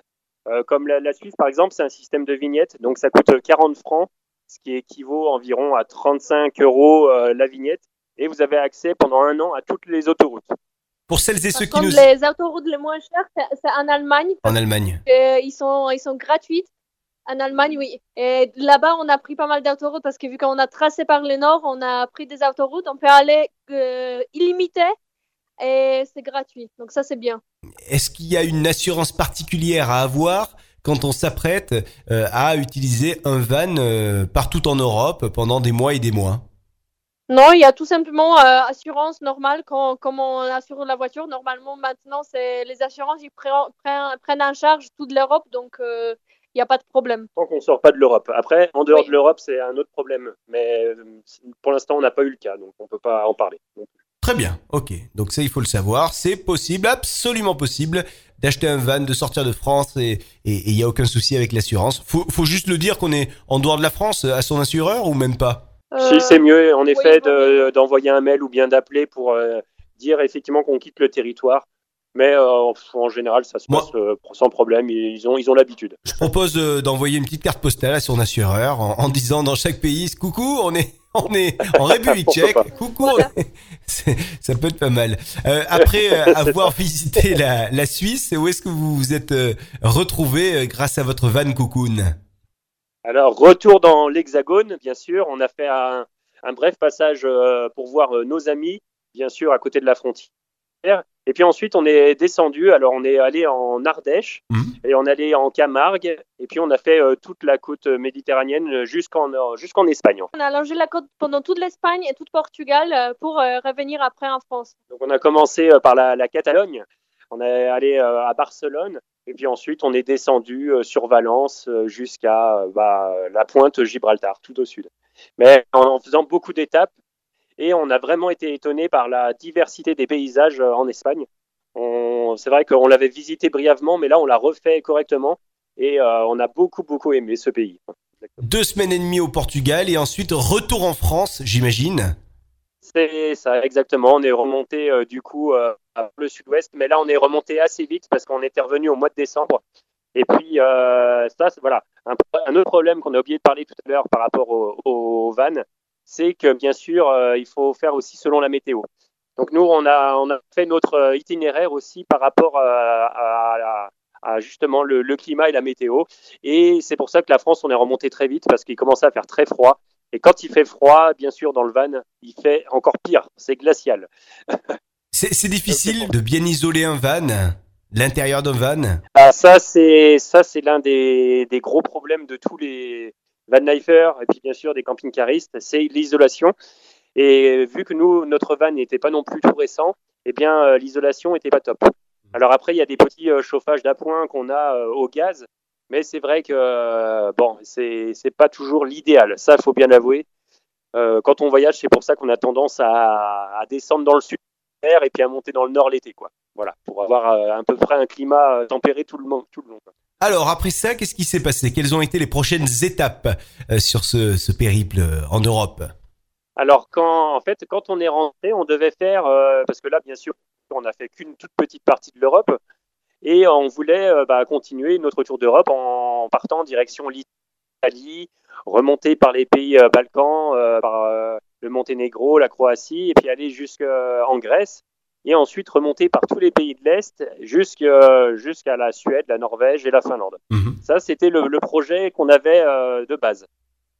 Euh, comme la, Suisse, par exemple, c'est un système de vignettes. Donc, ça coûte 40 francs, ce qui équivaut environ à 35 euros euh, la vignette. Et vous avez accès pendant un an à toutes les autoroutes. Pour celles et ceux qui nous. Les autoroutes les moins chères, c'est en Allemagne. En Allemagne. ils, sont, ils sont gratuites. En Allemagne, oui. Et là-bas, on a pris pas mal d'autoroutes parce que vu qu'on a tracé par le nord, on a pris des autoroutes. On peut aller euh, illimité et c'est gratuit. Donc ça, c'est bien. Est-ce qu'il y a une assurance particulière à avoir quand on s'apprête euh, à utiliser un van euh, partout en Europe pendant des mois et des mois? Non, il y a tout simplement euh, assurance normale quand, comme on assure la voiture. Normalement, maintenant, c'est les assurances, ils pre- prennent, prennent en charge toute l'Europe, donc euh, il n'y a pas de problème. Tant qu'on sort pas de l'Europe. Après, en dehors Oui. de l'Europe, c'est un autre problème. Mais euh, pour l'instant, on n'a pas eu le cas, donc on peut pas en parler. Donc, Très bien, ok. Donc ça, il faut le savoir. C'est possible, absolument possible, d'acheter un van, de sortir de France et il n'y a aucun souci avec l'assurance. Faut, faut juste le dire qu'on est en dehors de la France à son assureur ou même pas? Si c'est mieux, en effet, de- d'envoyer un mail ou bien d'appeler pour euh, dire effectivement qu'on quitte le territoire. Mais euh, en- général, ça se Moi- passe euh, sans problème. Ils ont, ils ont l'habitude. Je propose euh, d'envoyer une petite carte postale à son assureur en, en disant dans chaque pays coucou, on est on est en République tchèque. Coucou, on est- c'est- ça peut être pas mal. Euh, après euh, avoir visité la, la Suisse, où est-ce que vous vous êtes euh, retrouvé euh, grâce à votre van Cocoon? Alors, retour dans l'Hexagone, bien sûr. On a fait un, un bref passage euh, pour voir euh, nos amis, bien sûr, à côté de la frontière. Et puis ensuite, on est descendu. Alors, on est allé en Ardèche Mhm. et on est allé en Camargue. Et puis, on a fait euh, toute la côte méditerranéenne jusqu'en euh, jusqu'en Espagne. On a longé la côte pendant toute l'Espagne et tout le Portugal euh, pour euh, revenir après en France. Donc, on a commencé euh, par la, la Catalogne. On est allé euh, à Barcelone. Et puis ensuite, on est descendu euh, sur Valence euh, jusqu'à euh, bah, la pointe Gibraltar, tout au sud. Mais en, en faisant beaucoup d'étapes. Et on a vraiment été étonné par la diversité des paysages en Espagne. C'est vrai qu'on l'avait visité brièvement, mais là, on l'a refait correctement. Et euh, on a beaucoup, beaucoup aimé ce pays. Deux semaines et demie au Portugal et ensuite retour en France, j'imagine. C'est ça, exactement. On est remonté euh, du coup euh, le sud-ouest, mais là on est remonté assez vite parce qu'on était revenu au mois de décembre. Et puis euh, ça, voilà, un, autre problème qu'on a oublié de parler tout à l'heure par rapport au, au van, c'est que bien sûr euh, il faut faire aussi selon la météo. Donc nous on a fait notre euh, itinéraire aussi par rapport à, justement le climat et la météo. Et c'est pour ça que la France on est remonté très vite parce qu'il commençait à faire très froid. Et quand il fait froid, bien sûr, dans le van, il fait encore pire. C'est glacial. C'est difficile de bien isoler un van, l'intérieur d'un van. Ah, ça, c'est ça, c'est l'un des, des gros problèmes de tous les van-lifers et puis bien sûr des camping-caristes, c'est l'isolation. Et vu que nous, notre van n'était pas non plus tout récent, eh bien, euh, l'isolation était pas top. Alors après, il y a des petits euh, chauffages d'appoint qu'on a euh, au gaz, mais c'est vrai que bon, c'est c'est pas toujours l'idéal. Ça, faut bien l'avouer. Euh, quand on voyage, c'est pour ça qu'on a tendance à, à descendre dans le sud et puis à monter dans le nord l'été, quoi. Voilà, pour avoir euh, à peu près un climat euh, tempéré tout le, monde, tout le long. quoi. Alors après ça, qu'est-ce qui s'est passé? Quelles ont été les prochaines étapes euh, sur ce, ce périple en Europe? Alors, quand, en fait, quand on est rentré, on devait faire, euh, parce que là, bien sûr, on n'a fait qu'une toute petite partie de l'Europe, et on voulait euh, bah, continuer notre tour d'Europe en partant en direction l'Italie, remonter par les pays euh, Balkans, par le Monténégro, la Croatie, et puis aller jusqu'en Grèce, et ensuite remonter par tous les pays de l'Est jusque- jusqu'à la Suède, la Norvège et la Finlande. Mhm. Ça, c'était le, le projet qu'on avait euh, de base.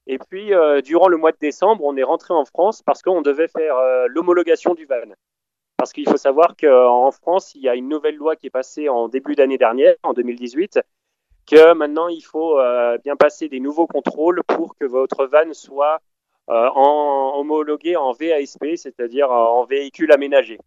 Et puis, euh, durant le mois de décembre, on est rentré en France parce qu'on devait faire euh, l'homologation du van. Parce qu'il faut savoir qu'en France, il y a une nouvelle loi qui est passée en début d'année dernière, en 2018, que maintenant, il faut euh, bien passer des nouveaux contrôles pour que votre van soit euh, en, homologué en VASP, c'est-à-dire euh, en véhicule aménagé.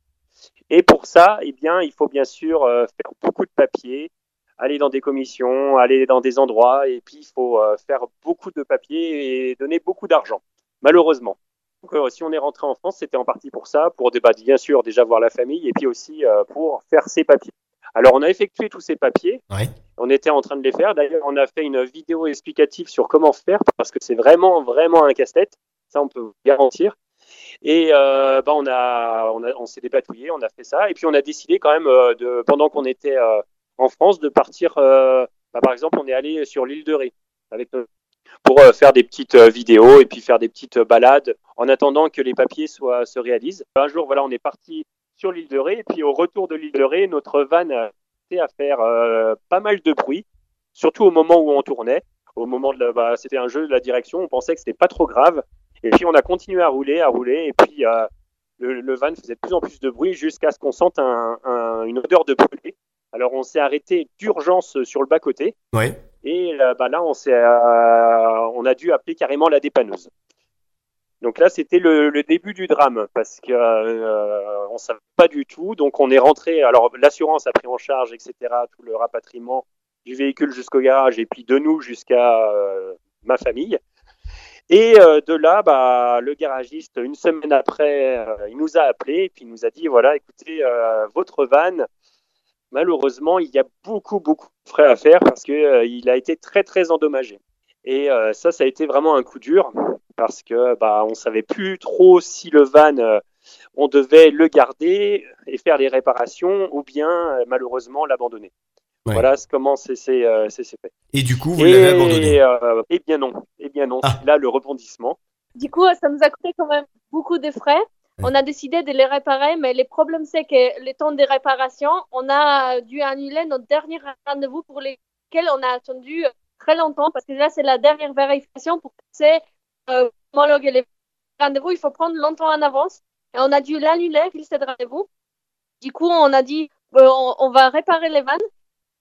Et pour ça, eh bien, il faut bien sûr euh, faire beaucoup de papiers, aller dans des commissions, aller dans des endroits, et puis il faut euh, faire beaucoup de papiers et donner beaucoup d'argent, malheureusement. Donc, euh, si on est rentré en France, c'était en partie pour ça, pour bien sûr, déjà voir la famille, et puis aussi euh, pour faire ces papiers. Alors, on a effectué tous ces papiers, Ouais. on était en train de les faire. D'ailleurs, on a fait une vidéo explicative sur comment faire, parce que c'est vraiment, vraiment un casse-tête, ça on peut vous garantir. Et euh, bah, on, a, on, a, on s'est dépatouillé, on a fait ça, et puis on a décidé quand même, euh, de, pendant qu'on était euh, en France, de partir. bah, par exemple, on est allé sur l'île de Ré avec pour faire des petites vidéos et puis faire des petites balades en attendant que les papiers soient, se réalisent. Un jour, voilà, on est parti sur l'île de Ré et puis au retour de l'île de Ré, notre van a commencé à faire euh, pas mal de bruit, surtout au moment où on tournait. Au moment de la, bah, c'était un jeu de la direction, on pensait que c'était pas trop grave. Et puis on a continué à rouler, à rouler, et puis euh, le, le van faisait de plus en plus de bruit jusqu'à ce qu'on sente un- un- une odeur de brûlé. Alors on s'est arrêté d'urgence sur le bas côté. Et euh, bah, là, on, s'est, euh, on a dû appeler carrément la dépanneuse. Donc là, c'était le, début du drame parce que euh, savait pas du tout. Donc on est rentré. Alors l'assurance a pris en charge, etc. Tout le rapatriement du véhicule jusqu'au garage et puis de nous jusqu'à euh, ma famille. Et euh, de là, bah, le garagiste, une semaine après, euh, il nous a appelé et puis il nous a dit voilà, écoutez, votre van, malheureusement, il y a beaucoup, beaucoup de frais à faire parce que il a été très, très endommagé. Et ça, ça a été vraiment un coup dur parce que bah, on savait plus trop si le van, euh, on devait le garder et faire les réparations ou bien euh, malheureusement l'abandonner. Ouais. Voilà c'est comment c'est c'est, euh, c'est- fait. Et du coup, vous l'avez abandonné? Et, euh, eh bien non, eh bien non. Ah. C'est Là, le rebondissement. Du coup, ça nous a coûté quand même beaucoup de frais. On a décidé de les réparer, mais le problème, c'est que le temps des réparations, on a dû annuler notre dernier rendez-vous pour lesquels on a attendu très longtemps, parce que là, c'est la dernière vérification pour passer, euh, homologuer les rendez-vous. Il faut prendre longtemps en avance. Et on a dû l'annuler, ce rendez-vous. Du coup, on a dit, euh, on, on va réparer les vannes.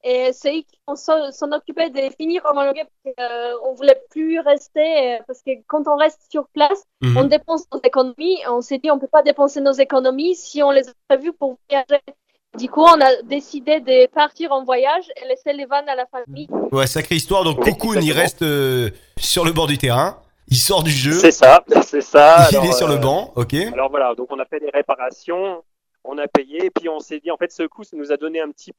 Et c'est eux qui s'en occupaient de finir homologuer parce qu'on ne voulait plus rester, euh, parce que quand on reste sur place, Mhm. on dépense nos économies. On s'est dit, on peut pas dépenser nos économies si on les a prévues pour voyager. Du coup, on a décidé de partir en voyage et laisser les vannes à la famille. Ouais, sacrée histoire. Donc Cocoon, il reste euh, sur le bord du terrain. Il sort du jeu. C'est ça, c'est ça. Il Alors, est sur le euh, banc, ok. Alors voilà, donc on a fait des réparations, on a payé, et puis on s'est dit, en fait, ce coup, ça nous a donné un petit,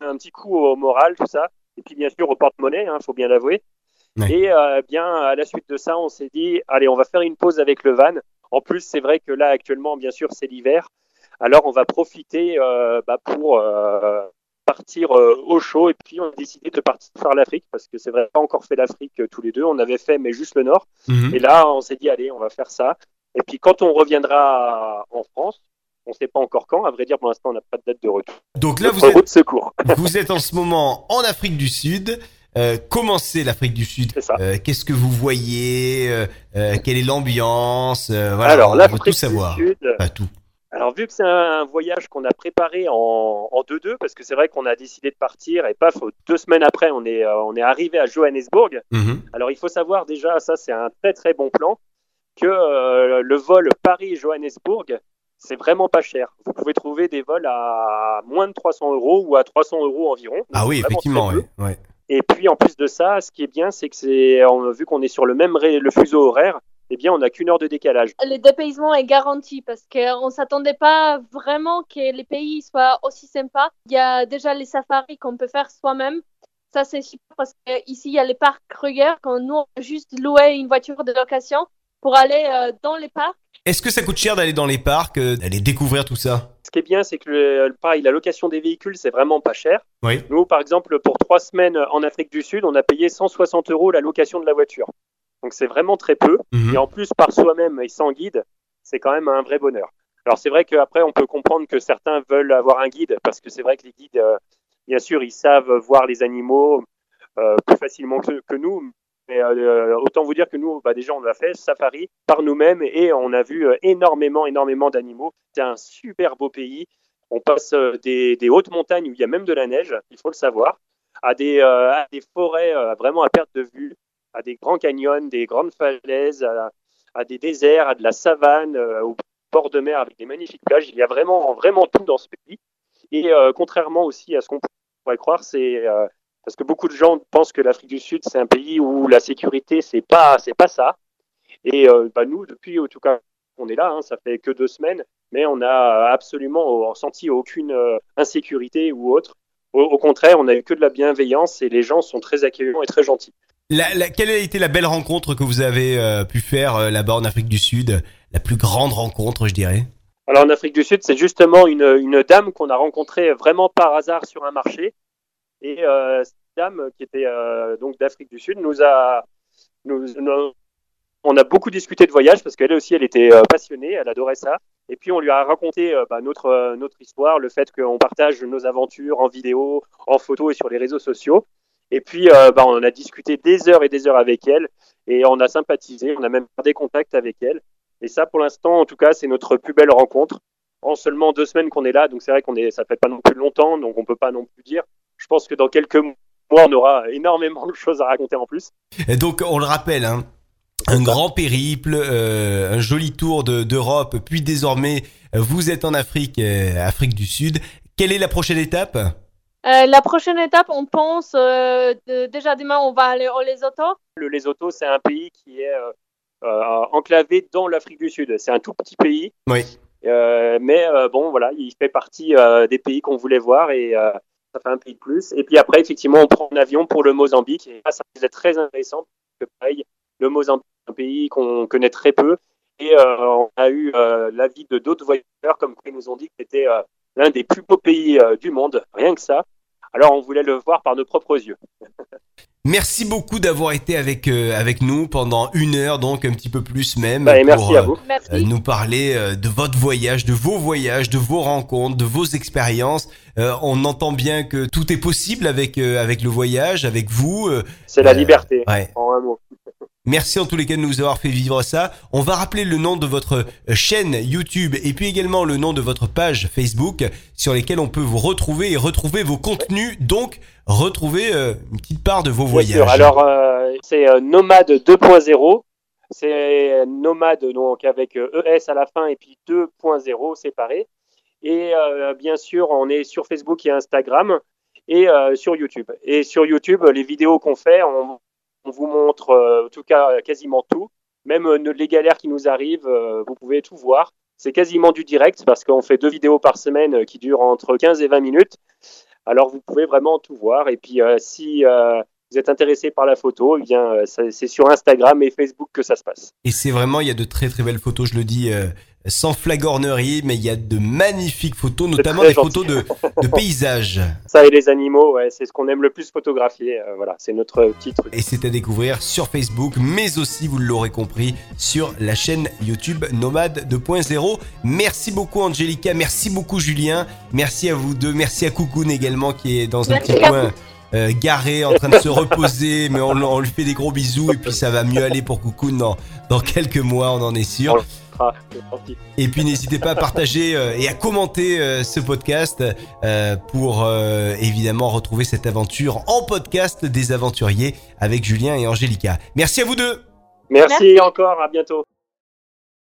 un petit coup au moral, tout ça. Et puis bien sûr au porte-monnaie, il faut bien l'avouer. Ouais. Et euh, bien à la suite de ça, on s'est dit, allez, on va faire une pause avec le van. En plus, c'est vrai que là, actuellement, bien sûr, c'est l'hiver. Alors on va profiter euh, bah, pour partir euh, au chaud. Et puis on a décidé de partir faire l'Afrique, parce que c'est vrai, pas encore fait l'Afrique euh, tous les deux. On avait fait, mais juste le nord. Mhm. Et là, on s'est dit, allez, on va faire ça. Et puis, quand on reviendra en France, on ne sait pas encore quand. À vrai dire, pour l'instant, on n'a pas de date de retour. Donc là, vous êtes, route secours. vous êtes en ce moment en Afrique du Sud. Euh, comment c'est l'Afrique du Sud? Euh, Qu'est-ce que vous voyez? Euh, Quelle est l'ambiance? Voilà, Alors, on veut l'Afrique tout du savoir. Sud. Pas tout. Alors, vu que c'est un voyage qu'on a préparé en en 2-2, parce que c'est vrai qu'on a décidé de partir et paf, deux semaines après, on est, euh, on est arrivé à Johannesburg. Mhm. Alors, il faut savoir déjà, ça, c'est un très très bon plan, que euh, le vol Paris-Johannesburg, c'est vraiment pas cher. Vous pouvez trouver des vols à moins de 300 euros ou à 300 euros environ. Donc, Ah oui, effectivement. ouais, ouais. Et puis en plus de ça, ce qui est bien, c'est que c'est vu qu'on est sur le même le fuseau horaire, eh bien on n'a qu'une heure de décalage. Le dépaysement est garanti parce qu'on ne s'attendait pas vraiment que les pays soient aussi sympas. Il y a déjà les safaris qu'on peut faire soi-même. Ça, c'est super parce qu'ici, il y a les parcs Kruger. Quand nous, on a juste loué une voiture de location pour aller euh, dans les parcs. Est-ce que ça coûte cher d'aller dans les parcs, euh, d'aller découvrir tout ça? Ce qui est bien, c'est que le, pareil, la location des véhicules, c'est vraiment pas cher. Oui. Nous, par exemple, pour trois semaines en Afrique du Sud, on a payé 160 euros la location de la voiture. Donc c'est vraiment très peu. Mhm. Et en plus, par soi-même et sans guide, c'est quand même un vrai bonheur. Alors c'est vrai qu'après, on peut comprendre que certains veulent avoir un guide, parce que c'est vrai que les guides, euh, bien sûr, ils savent voir les animaux euh, plus facilement que, que nous. Mais euh, autant vous dire que nous, bah, déjà, on a fait safari par nous-mêmes et on a vu énormément, énormément d'animaux. C'est un super beau pays. On passe des, des hautes montagnes où il y a même de la neige, il faut le savoir, à des, à des forêts vraiment à perte de vue, à des grands canyons, des grandes falaises, à, des déserts, à de la savane, euh, au bord de mer avec des magnifiques plages. Il y a vraiment, vraiment tout dans ce pays. Et euh, contrairement aussi à ce qu'on pourrait croire, c'est euh, parce que beaucoup de gens pensent que l'Afrique du Sud c'est un pays où la sécurité c'est pas, c'est pas ça. Et euh, bah, nous, depuis en tout cas, on est là, hein, ça fait que deux semaines, mais on n'a absolument ressenti aucune insécurité ou autre. Au, au contraire, on n'a eu que de la bienveillance et les gens sont très accueillants et très gentils. Quelle a été la belle rencontre que vous avez euh, pu faire euh, là-bas en Afrique du Sud? La plus grande rencontre, je dirais. Alors en Afrique du Sud, c'est justement une, dame qu'on a rencontrée vraiment par hasard sur un marché. Et euh, cette dame qui était euh, donc d'Afrique du Sud nous a, on a beaucoup discuté de voyage parce qu'elle aussi, elle était euh, passionnée, elle adorait ça. Et puis on lui a raconté euh, bah, notre euh, notre histoire, le fait qu'on partage nos aventures en vidéo, en photo et sur les réseaux sociaux. Et puis euh, bah, on a discuté des heures et des heures avec elle et on a sympathisé, on a même gardé contact avec elle. Et ça, pour l'instant, en tout cas, c'est notre plus belle rencontre. En seulement deux semaines qu'on est là, donc c'est vrai qu'on est, ça fait pas non plus longtemps, donc on peut pas non plus dire. Je pense que dans quelques mois, on aura énormément de choses à raconter en plus. Donc, on le rappelle, hein, un grand périple, euh, un joli tour de- d'Europe, puis désormais vous êtes en Afrique, euh, Afrique du Sud. Quelle est la prochaine étape? Euh, la prochaine étape, on pense, euh, de- déjà demain, on va aller au Lesotho. Le Lesotho, c'est un pays qui est euh, euh, enclavé dans l'Afrique du Sud. C'est un tout petit pays. Oui. Euh, mais euh, bon, voilà, il fait partie euh, des pays qu'on voulait voir et euh, ça fait un pays de plus. Et puis après, effectivement, on prend un avion pour le Mozambique et là, ça c'est très intéressant parce que pareil, le Mozambique, c'est un pays qu'on connaît très peu et euh, on a eu euh, l'avis de d'autres voyageurs comme quoi ils nous ont dit que c'était euh, l'un des plus beaux pays euh, du monde, rien que ça. Alors on voulait le voir par nos propres yeux. Merci beaucoup d'avoir été avec euh, avec nous pendant une heure, donc un petit peu plus même, Bah, et pour merci à euh, vous. Merci. euh, nous parler euh, de votre voyage, de vos voyages, de vos rencontres, de vos expériences. Euh, on entend bien que tout est possible avec euh, avec le voyage, avec vous. euh, C'est la Euh, liberté, ouais. en un mot. Merci en tous les cas de nous avoir fait vivre ça. On va rappeler le nom de votre euh, chaîne YouTube et puis également le nom de votre page Facebook sur lesquelles on peut vous retrouver et retrouver vos contenus. Donc retrouver euh, une petite part de vos Bien voyages. sûr. Alors, euh, c'est euh, Nomade 2.0. C'est Nomade donc avec ES à la fin et puis 2.0 séparé. Et bien sûr, on est sur Facebook et Instagram et sur YouTube. Et sur YouTube, les vidéos qu'on fait, on, on vous montre euh, en tout cas quasiment tout. Même euh, les galères qui nous arrivent, euh, vous pouvez tout voir. C'est quasiment du direct parce qu'on fait deux vidéos par semaine euh, qui durent entre 15 et 20 minutes. Alors vous pouvez vraiment tout voir. Et puis euh, si euh, vous êtes intéressé par la photo, eh bien euh, c'est sur Instagram et Facebook que ça se passe. Et c'est vraiment, il y a de très très belles photos, je le dis euh, sans flagornerie, mais il y a de magnifiques photos, notamment des gentil. photos de, de paysages. Ça et les animaux, ouais, c'est ce qu'on aime le plus photographier. Euh, voilà, c'est notre petit truc. Et c'est à découvrir sur Facebook, mais aussi, vous l'aurez compris, sur la chaîne YouTube Nomade 2.0. Merci beaucoup Angelica, merci beaucoup Julien, merci à vous deux, merci à Coucoune également qui est dans un Merci petit coin euh, garé en train de se reposer, mais on, on lui fait des gros bisous et puis ça va mieux aller pour Coucoune dans, dans quelques mois, on en est sûr. Gentil. Et puis n'hésitez pas à partager euh, et à commenter euh, ce podcast euh, pour euh, évidemment retrouver cette aventure en podcast des aventuriers avec Julien et Angélica. Merci à vous deux Merci, Merci. encore, à bientôt.